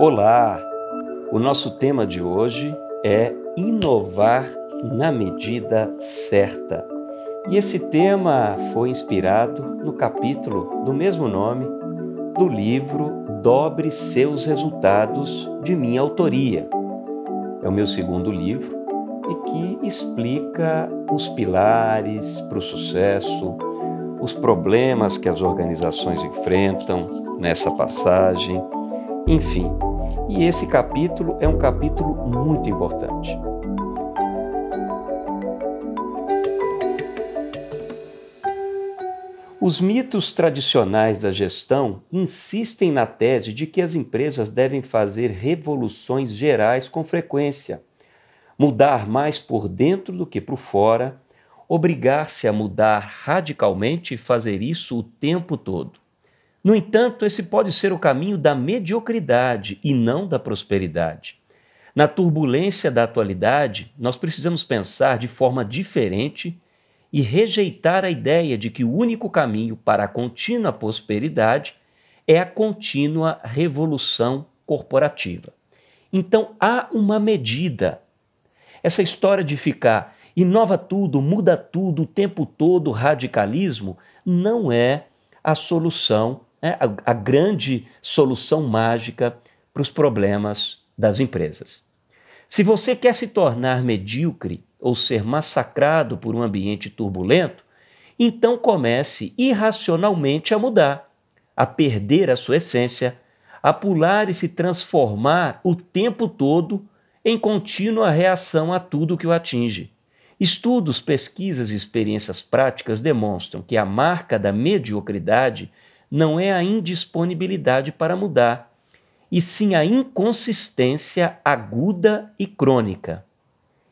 Olá! O nosso tema de hoje é inovar na medida certa. E esse tema foi inspirado no capítulo do mesmo nome do livro Dobre Seus Resultados, de minha autoria. É o meu segundo livro e que explica os pilares para o sucesso, os problemas que as organizações enfrentam nessa passagem, enfim, e esse capítulo é um capítulo muito importante. Os mitos tradicionais da gestão insistem na tese de que as empresas devem fazer revoluções gerais com frequência, mudar mais por dentro do que por fora, obrigar-se a mudar radicalmente e fazer isso o tempo todo. No entanto, esse pode ser o caminho da mediocridade e não da prosperidade. Na turbulência da atualidade, nós precisamos pensar de forma diferente e rejeitar a ideia de que o único caminho para a contínua prosperidade é a contínua revolução corporativa. Então há uma medida. Essa história de ficar inova tudo, muda tudo o tempo todo, radicalismo, não é a solução né, a, a grande solução mágica para os problemas das empresas. Se você quer se tornar medíocre ou ser massacrado por um ambiente turbulento, então comece irracionalmente a mudar, a perder a sua essência, a pular e se transformar o tempo todo em contínua reação a tudo que o atinge. Estudos, pesquisas e experiências práticas demonstram que a marca da mediocridade não é a indisponibilidade para mudar, e sim a inconsistência aguda e crônica.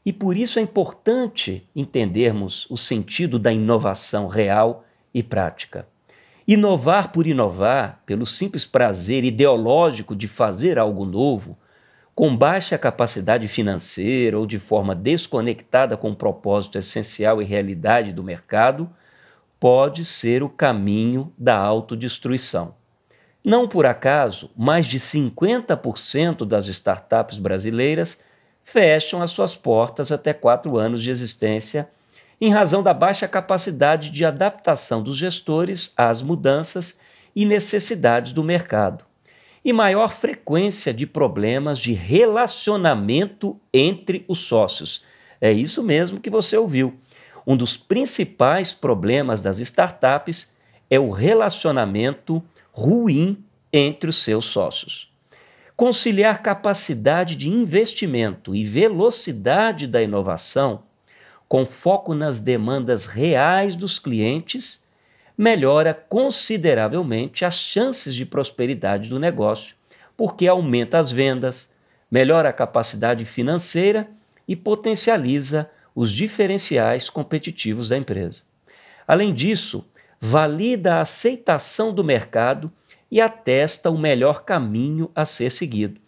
E por isso é importante entendermos o sentido da inovação real e prática. Inovar por inovar, pelo simples prazer ideológico de fazer algo novo, com baixa capacidade financeira ou de forma desconectada com o propósito essencial e realidade do mercado, pode ser o caminho da autodestruição. Não por acaso, mais de 50% das startups brasileiras fecham as suas portas até quatro anos de existência, em razão da baixa capacidade de adaptação dos gestores às mudanças e necessidades do mercado, e maior frequência de problemas de relacionamento entre os sócios. É isso mesmo que você ouviu um dos principais problemas das startups é o relacionamento ruim entre os seus sócios. Conciliar capacidade de investimento e velocidade da inovação, com foco nas demandas reais dos clientes, melhora consideravelmente as chances de prosperidade do negócio, porque aumenta as vendas, melhora a capacidade financeira e potencializa os diferenciais competitivos da empresa. Além disso, valida a aceitação do mercado e atesta o melhor caminho a ser seguido.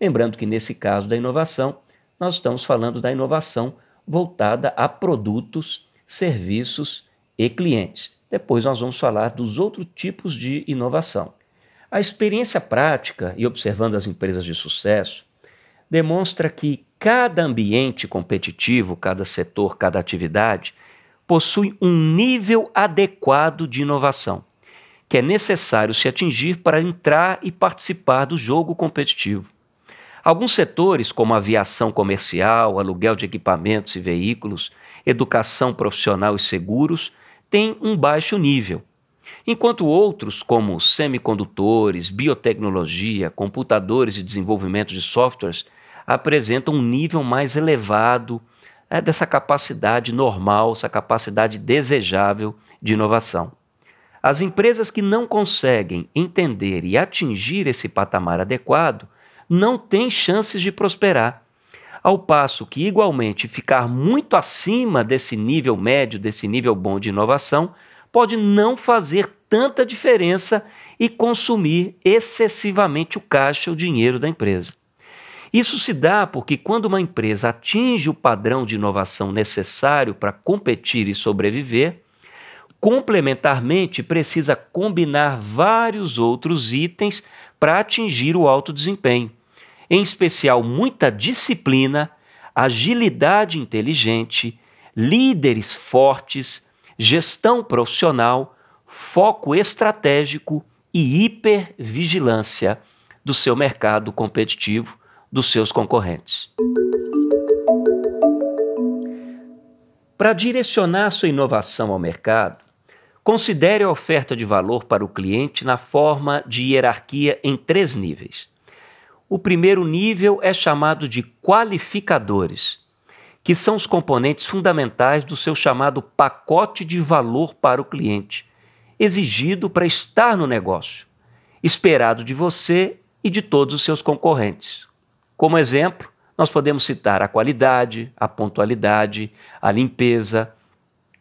Lembrando que nesse caso da inovação, nós estamos falando da inovação voltada a produtos, serviços e clientes. Depois nós vamos falar dos outros tipos de inovação. A experiência prática e observando as empresas de sucesso demonstra que cada ambiente competitivo, cada setor, cada atividade possui um nível adequado de inovação, que é necessário se atingir para entrar e participar do jogo competitivo. Alguns setores, como aviação comercial, aluguel de equipamentos e veículos, educação profissional e seguros, têm um baixo nível, enquanto outros, como semicondutores, biotecnologia, computadores e desenvolvimento de softwares, apresentam um nível mais elevado é, dessa capacidade normal, essa capacidade desejável de inovação. As empresas que não conseguem entender e atingir esse patamar adequado não têm chances de prosperar, ao passo que, igualmente, ficar muito acima desse nível médio, desse nível bom de inovação, pode não fazer tanta diferença e consumir excessivamente o caixa, o dinheiro da empresa. Isso se dá porque quando uma empresa atinge o padrão de inovação necessário para competir e sobreviver, complementarmente precisa combinar vários outros itens para atingir o alto desempenho. em especial muita disciplina, agilidade inteligente, líderes fortes, gestão profissional, foco estratégico e hipervigilância do seu mercado competitivo, dos seus concorrentes. Para direcionar sua inovação ao mercado, considere a oferta de valor para o cliente na forma de hierarquia em três níveis. O primeiro nível é chamado de qualificadores, que são os componentes fundamentais do seu chamado pacote de valor para o cliente, exigido para estar no negócio, esperado de você e de todos os seus concorrentes. Como exemplo, nós podemos citar a qualidade, a pontualidade, a limpeza,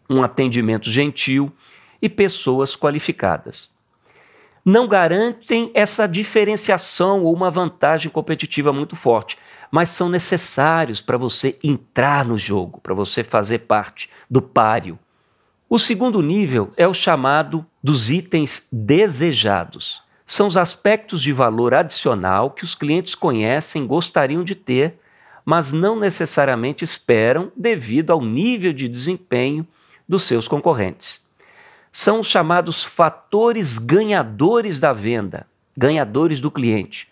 um atendimento gentil e pessoas qualificadas. Não garantem essa diferenciação ou uma vantagem competitiva muito forte, mas são necessários para você entrar no jogo, para você fazer parte do páreo. O segundo nível é o chamado dos itens desejados. São os aspectos de valor adicional que os clientes conhecem, gostariam de ter mas não necessariamente esperam devido ao nível de desempenho dos seus concorrentes. São os chamados fatores ganhadores da venda, ganhadores do cliente.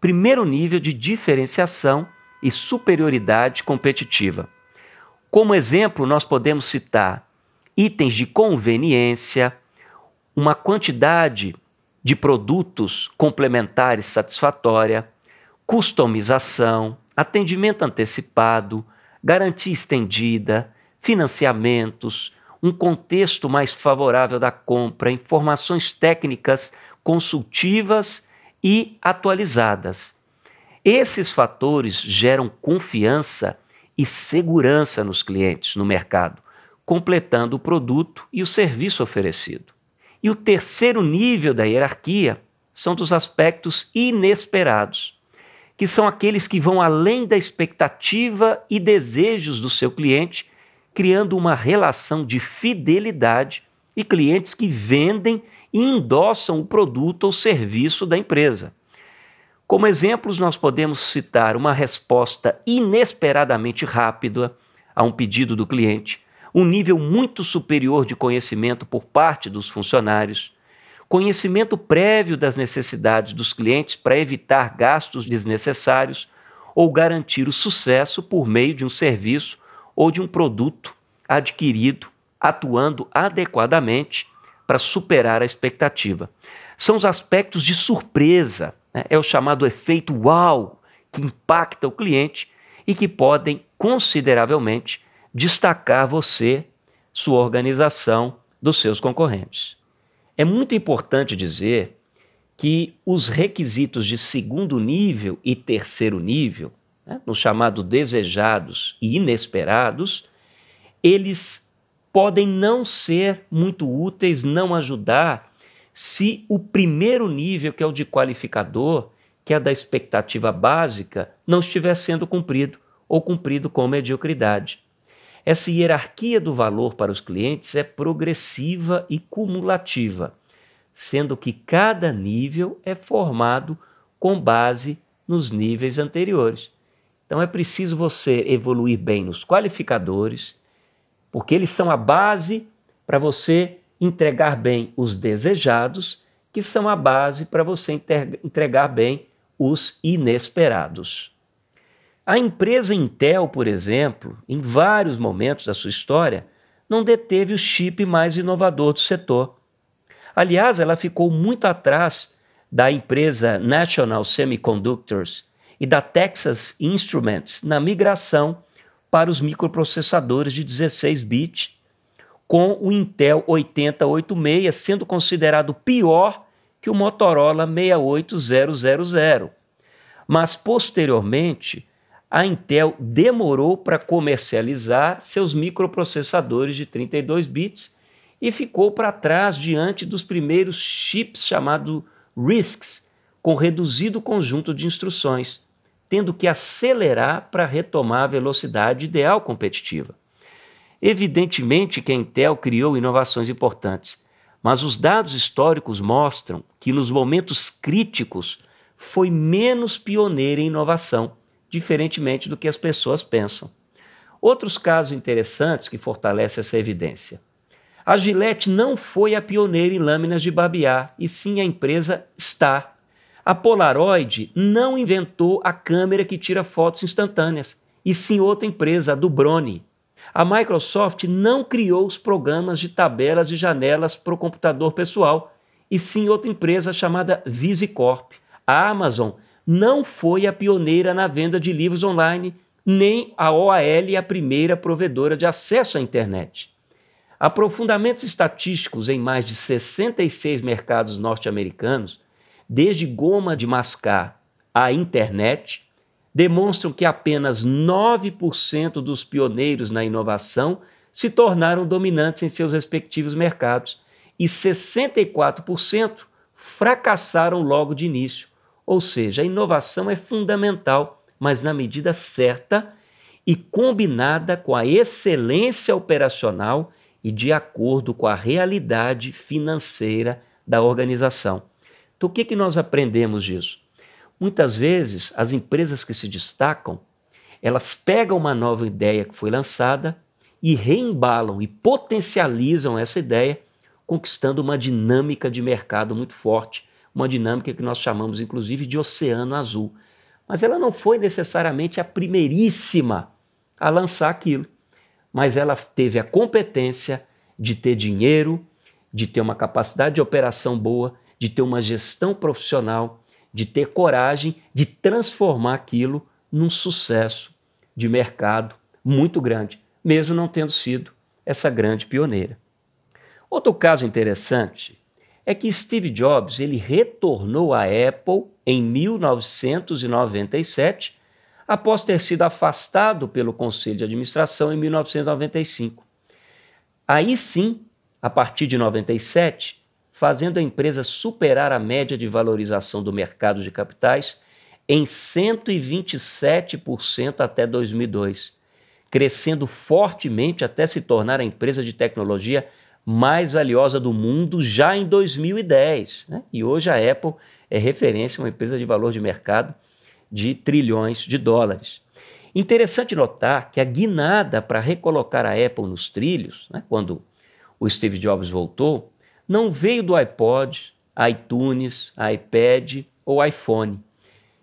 Primeiro nível de diferenciação e superioridade competitiva. Como exemplo, nós podemos citar itens de conveniência, uma quantidade de produtos complementares satisfatória, customização, atendimento antecipado, garantia estendida, financiamentos, um contexto mais favorável da compra, informações técnicas consultivas e atualizadas. Esses fatores geram confiança e segurança nos clientes, no mercado, completando o produto e o serviço oferecido. E o terceiro nível da hierarquia são dos aspectos inesperados que são aqueles que vão além da expectativa e desejos do seu cliente, criando uma relação de fidelidade e clientes que vendem e endossam o produto ou serviço da empresa. Como exemplos, nós podemos citar uma resposta inesperadamente rápida a um pedido do cliente, um nível muito superior de conhecimento por parte dos funcionários, conhecimento prévio das necessidades dos clientes para evitar gastos desnecessários ou garantir o sucesso por meio de um serviço ou de um produto adquirido atuando adequadamente para superar a expectativa. São os aspectos de surpresa, né? é o chamado efeito wow, que impacta o cliente e que podem consideravelmente destacar você, sua organização, dos seus concorrentes. É muito importante dizer que os requisitos de segundo nível e terceiro nível, né, no chamado desejados e inesperados, eles podem não ser muito úteis, não ajudar, se o primeiro nível, que é o de qualificador, que é da expectativa básica, não estiver sendo cumprido ou cumprido com mediocridade. Essa hierarquia do valor para os clientes é progressiva e cumulativa, sendo que cada nível é formado com base nos níveis anteriores. Então é preciso você evoluir bem nos qualificadores, porque eles são a base para você entregar bem os desejados, que são a base para você entregar bem os inesperados. A empresa Intel, por exemplo, em vários momentos da sua história, não deteve o chip mais inovador do setor. Aliás, ela ficou muito atrás da empresa National Semiconductors e da Texas Instruments na migração para os microprocessadores de 16 bits, com o Intel 8086 sendo considerado pior que o Motorola 68000. Mas posteriormente, a Intel demorou para comercializar seus microprocessadores de 32 bits e ficou para trás diante dos primeiros chips chamados RISCs, com reduzido conjunto de instruções, tendo que acelerar para retomar a velocidade ideal competitiva. Evidentemente que a Intel criou inovações importantes, mas os dados históricos mostram que nos momentos críticos foi menos pioneira em inovação, diferentemente do que as pessoas pensam. Outros casos interessantes que fortalecem essa evidência. A Gillette não foi a pioneira em lâminas de barbear, e sim a empresa Star. A Polaroid não inventou a câmera que tira fotos instantâneas, e sim outra empresa, a do Brony. A Microsoft não criou os programas de tabelas de janelas para o computador pessoal, e sim outra empresa chamada VisiCorp. A Amazon não foi a pioneira na venda de livros online, nem a OAL a primeira provedora de acesso à internet. Aprofundamentos estatísticos em mais de 66 mercados norte-americanos, desde goma de mascar à internet, demonstram que apenas 9% dos pioneiros na inovação se tornaram dominantes em seus respectivos mercados e 64% fracassaram logo de início. Ou seja, a inovação é fundamental, mas na medida certa e combinada com a excelência operacional e de acordo com a realidade financeira da organização. Então, o que, que nós aprendemos disso? Muitas vezes, as empresas que se destacam, elas pegam uma nova ideia que foi lançada e reembalam e potencializam essa ideia, conquistando uma dinâmica de mercado muito forte, uma dinâmica que nós chamamos inclusive de oceano azul. Mas ela não foi necessariamente a primeiríssima a lançar aquilo, mas ela teve a competência de ter dinheiro, de ter uma capacidade de operação boa, de ter uma gestão profissional de ter coragem de transformar aquilo num sucesso de mercado muito grande, mesmo não tendo sido essa grande pioneira. Outro caso interessante é que Steve Jobs ele retornou à Apple em 1997, após ter sido afastado pelo conselho de administração em 1995. Aí sim, a partir de 97, fazendo a empresa superar a média de valorização do mercado de capitais em 127% até 2002, crescendo fortemente até se tornar a empresa de tecnologia mais valiosa do mundo já em 2010. Né? E hoje a Apple é referência, uma empresa de valor de mercado de trilhões de dólares. Interessante notar que a guinada para recolocar a Apple nos trilhos, né, quando o Steve Jobs voltou, não veio do iPod, iTunes, iPad ou iPhone,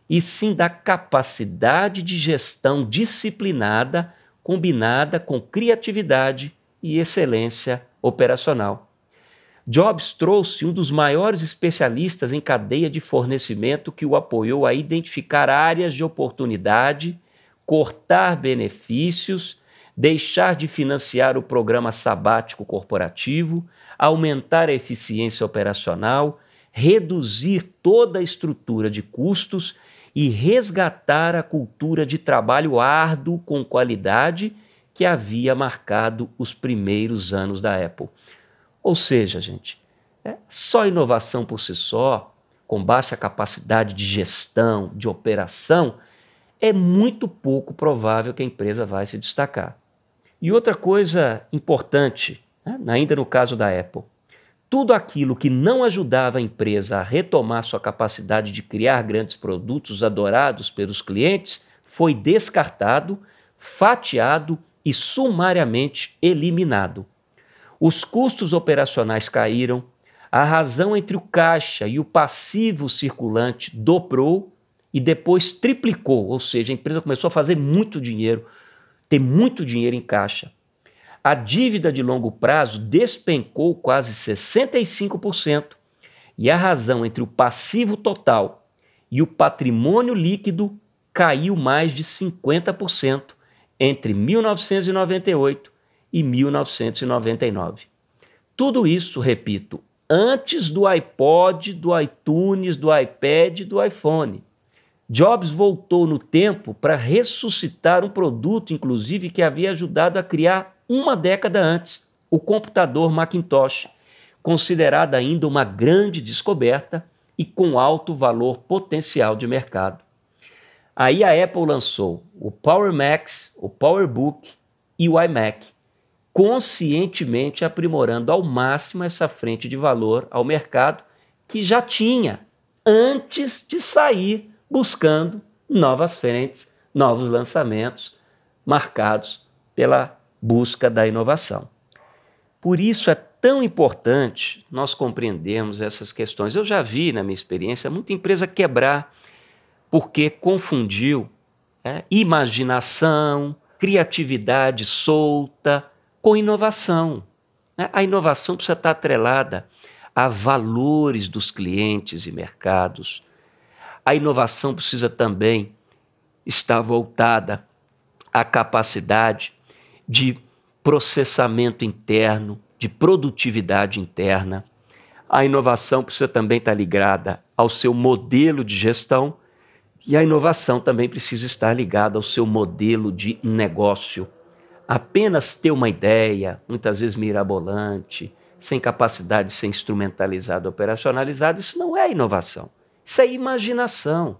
e sim da capacidade de gestão disciplinada combinada com criatividade e excelência operacional. Jobs trouxe um dos maiores especialistas em cadeia de fornecimento que o apoiou a identificar áreas de oportunidade, cortar benefícios, deixar de financiar o programa sabático corporativo, aumentar a eficiência operacional, reduzir toda a estrutura de custos e resgatar a cultura de trabalho árduo com qualidade que havia marcado os primeiros anos da Apple. Ou seja, gente, é só inovação por si só, com baixa capacidade de gestão, de operação, é muito pouco provável que a empresa vai se destacar. E outra coisa importante né? ainda no caso da Apple. Tudo aquilo que não ajudava a empresa a retomar sua capacidade de criar grandes produtos adorados pelos clientes foi descartado, fatiado e sumariamente eliminado. Os custos operacionais caíram, a razão entre o caixa e o passivo circulante dobrou e depois triplicou, ou seja, a empresa começou a fazer muito dinheiro, ter muito dinheiro em caixa a dívida de longo prazo despencou quase 65% e a razão entre o passivo total e o patrimônio líquido caiu mais de 50% entre 1998 e 1999. Tudo isso, repito, antes do iPod, do iTunes, do iPad, do iPhone. Jobs voltou no tempo para ressuscitar um produto, inclusive, que havia ajudado a criar uma década antes, o computador Macintosh, considerado ainda uma grande descoberta e com alto valor potencial de mercado. Aí a Apple lançou o Power Max, o PowerBook e o iMac, conscientemente aprimorando ao máximo essa frente de valor ao mercado que já tinha antes de sair buscando novas frentes, novos lançamentos marcados pela busca da inovação. Por isso é tão importante nós compreendermos essas questões. Eu já vi, na minha experiência, muita empresa quebrar porque confundiu é, imaginação, criatividade solta com inovação. Né? A inovação precisa estar atrelada a valores dos clientes e mercados. A inovação precisa também estar voltada à capacidade de processamento interno, de produtividade interna. A inovação precisa também estar ligada ao seu modelo de gestão e a inovação também precisa estar ligada ao seu modelo de negócio. Apenas ter uma ideia, muitas vezes mirabolante, sem capacidade de ser instrumentalizado, operacionalizado, isso não é inovação. Isso é imaginação.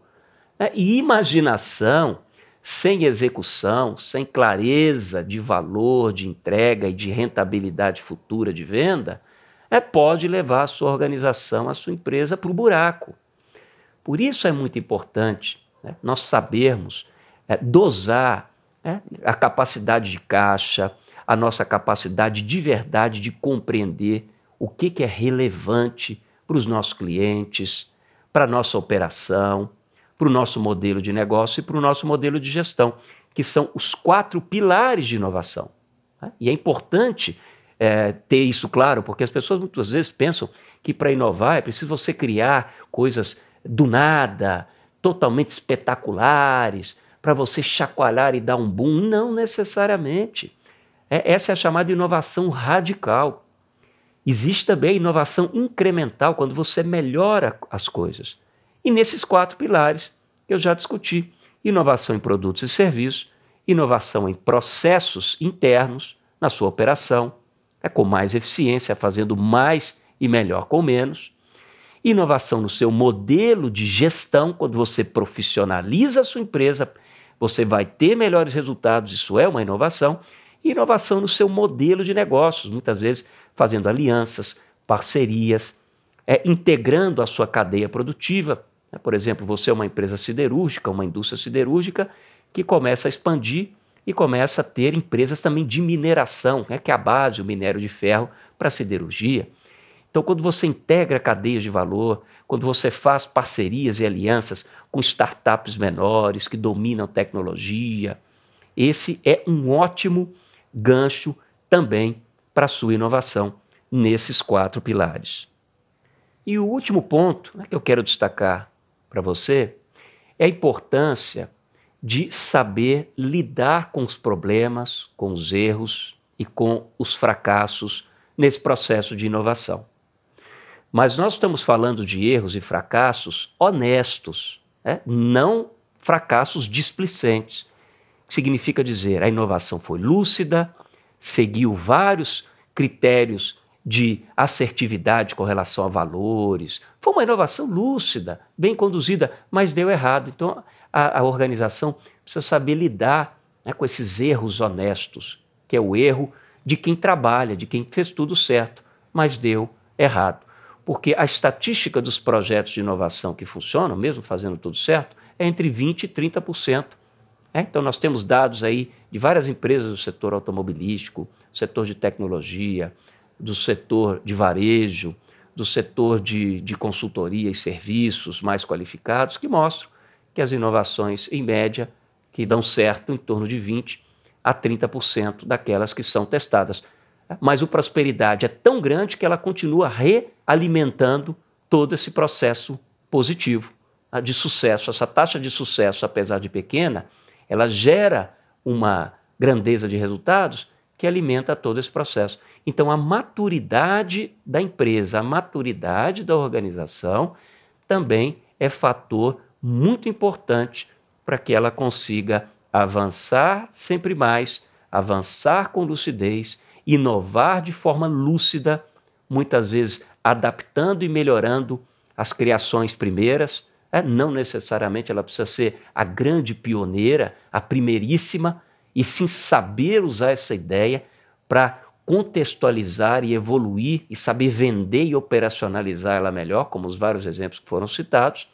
Né? E imaginação sem execução, sem clareza de valor, de entrega e de rentabilidade futura de venda, é, pode levar a sua organização, a sua empresa para o buraco. Por isso é muito importante né, nós sabermos é, dosar é, a capacidade de caixa, a nossa capacidade de verdade de compreender o que, que é relevante para os nossos clientes, para a nossa operação, para o nosso modelo de negócio e para o nosso modelo de gestão, que são os quatro pilares de inovação. Né? E é importante é, ter isso claro, porque as pessoas muitas vezes pensam que para inovar é preciso você criar coisas do nada, totalmente espetaculares, para você chacoalhar e dar um boom. Não necessariamente. É, essa é a chamada inovação radical. Existe também a inovação incremental, quando você melhora as coisas. E nesses quatro pilares que eu já discuti: inovação em produtos e serviços, inovação em processos internos na sua operação, é com mais eficiência, fazendo mais e melhor com menos. Inovação no seu modelo de gestão, quando você profissionaliza a sua empresa, você vai ter melhores resultados, isso é uma inovação inovação no seu modelo de negócios, muitas vezes fazendo alianças, parcerias, é, integrando a sua cadeia produtiva. Né? Por exemplo, você é uma empresa siderúrgica, uma indústria siderúrgica que começa a expandir e começa a ter empresas também de mineração, né, que é a base, o minério de ferro para a siderurgia. Então, quando você integra cadeias de valor, quando você faz parcerias e alianças com startups menores que dominam tecnologia, esse é um ótimo gancho também para a sua inovação nesses quatro pilares. E o último ponto né, que eu quero destacar para você é a importância de saber lidar com os problemas, com os erros e com os fracassos nesse processo de inovação. Mas nós estamos falando de erros e fracassos honestos, né? não fracassos displicentes significa dizer a inovação foi lúcida, seguiu vários critérios de assertividade com relação a valores. Foi uma inovação lúcida, bem conduzida, mas deu errado. Então a, a organização precisa saber lidar né, com esses erros honestos, que é o erro de quem trabalha, de quem fez tudo certo, mas deu errado. Porque a estatística dos projetos de inovação que funcionam, mesmo fazendo tudo certo, é entre 20% e 30%. É, então, nós temos dados aí de várias empresas do setor automobilístico, setor de tecnologia, do setor de varejo, do setor de, de consultoria e serviços mais qualificados, que mostram que as inovações, em média, que dão certo em torno de 20% a 30% daquelas que são testadas. Mas o prosperidade é tão grande que ela continua realimentando todo esse processo positivo de sucesso. Essa taxa de sucesso, apesar de pequena, ela gera uma grandeza de resultados que alimenta todo esse processo. Então, a maturidade da empresa, a maturidade da organização também é fator muito importante para que ela consiga avançar sempre mais, avançar com lucidez, inovar de forma lúcida, muitas vezes adaptando e melhorando as criações primeiras, é, não necessariamente ela precisa ser a grande pioneira, a primeiríssima, e sim saber usar essa ideia para contextualizar e evoluir e saber vender e operacionalizar ela melhor, como os vários exemplos que foram citados,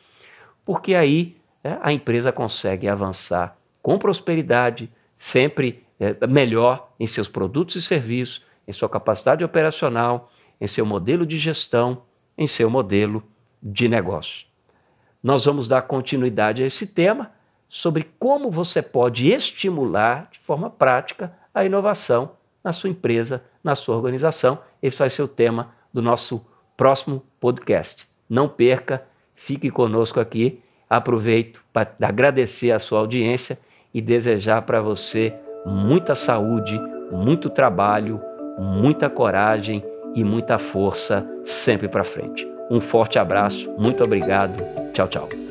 porque aí é, a empresa consegue avançar com prosperidade, sempre melhor em seus produtos e serviços, em sua capacidade operacional, em seu modelo de gestão, em seu modelo de negócio. Nós vamos dar continuidade a esse tema sobre como você pode estimular de forma prática a inovação na sua empresa, na sua organização. Esse vai ser o tema do nosso próximo podcast. Não perca, fique conosco aqui. Aproveito para agradecer a sua audiência e desejar para você muita saúde, muito trabalho, muita coragem e muita força sempre para frente. Um forte abraço, muito obrigado. Tchau, tchau.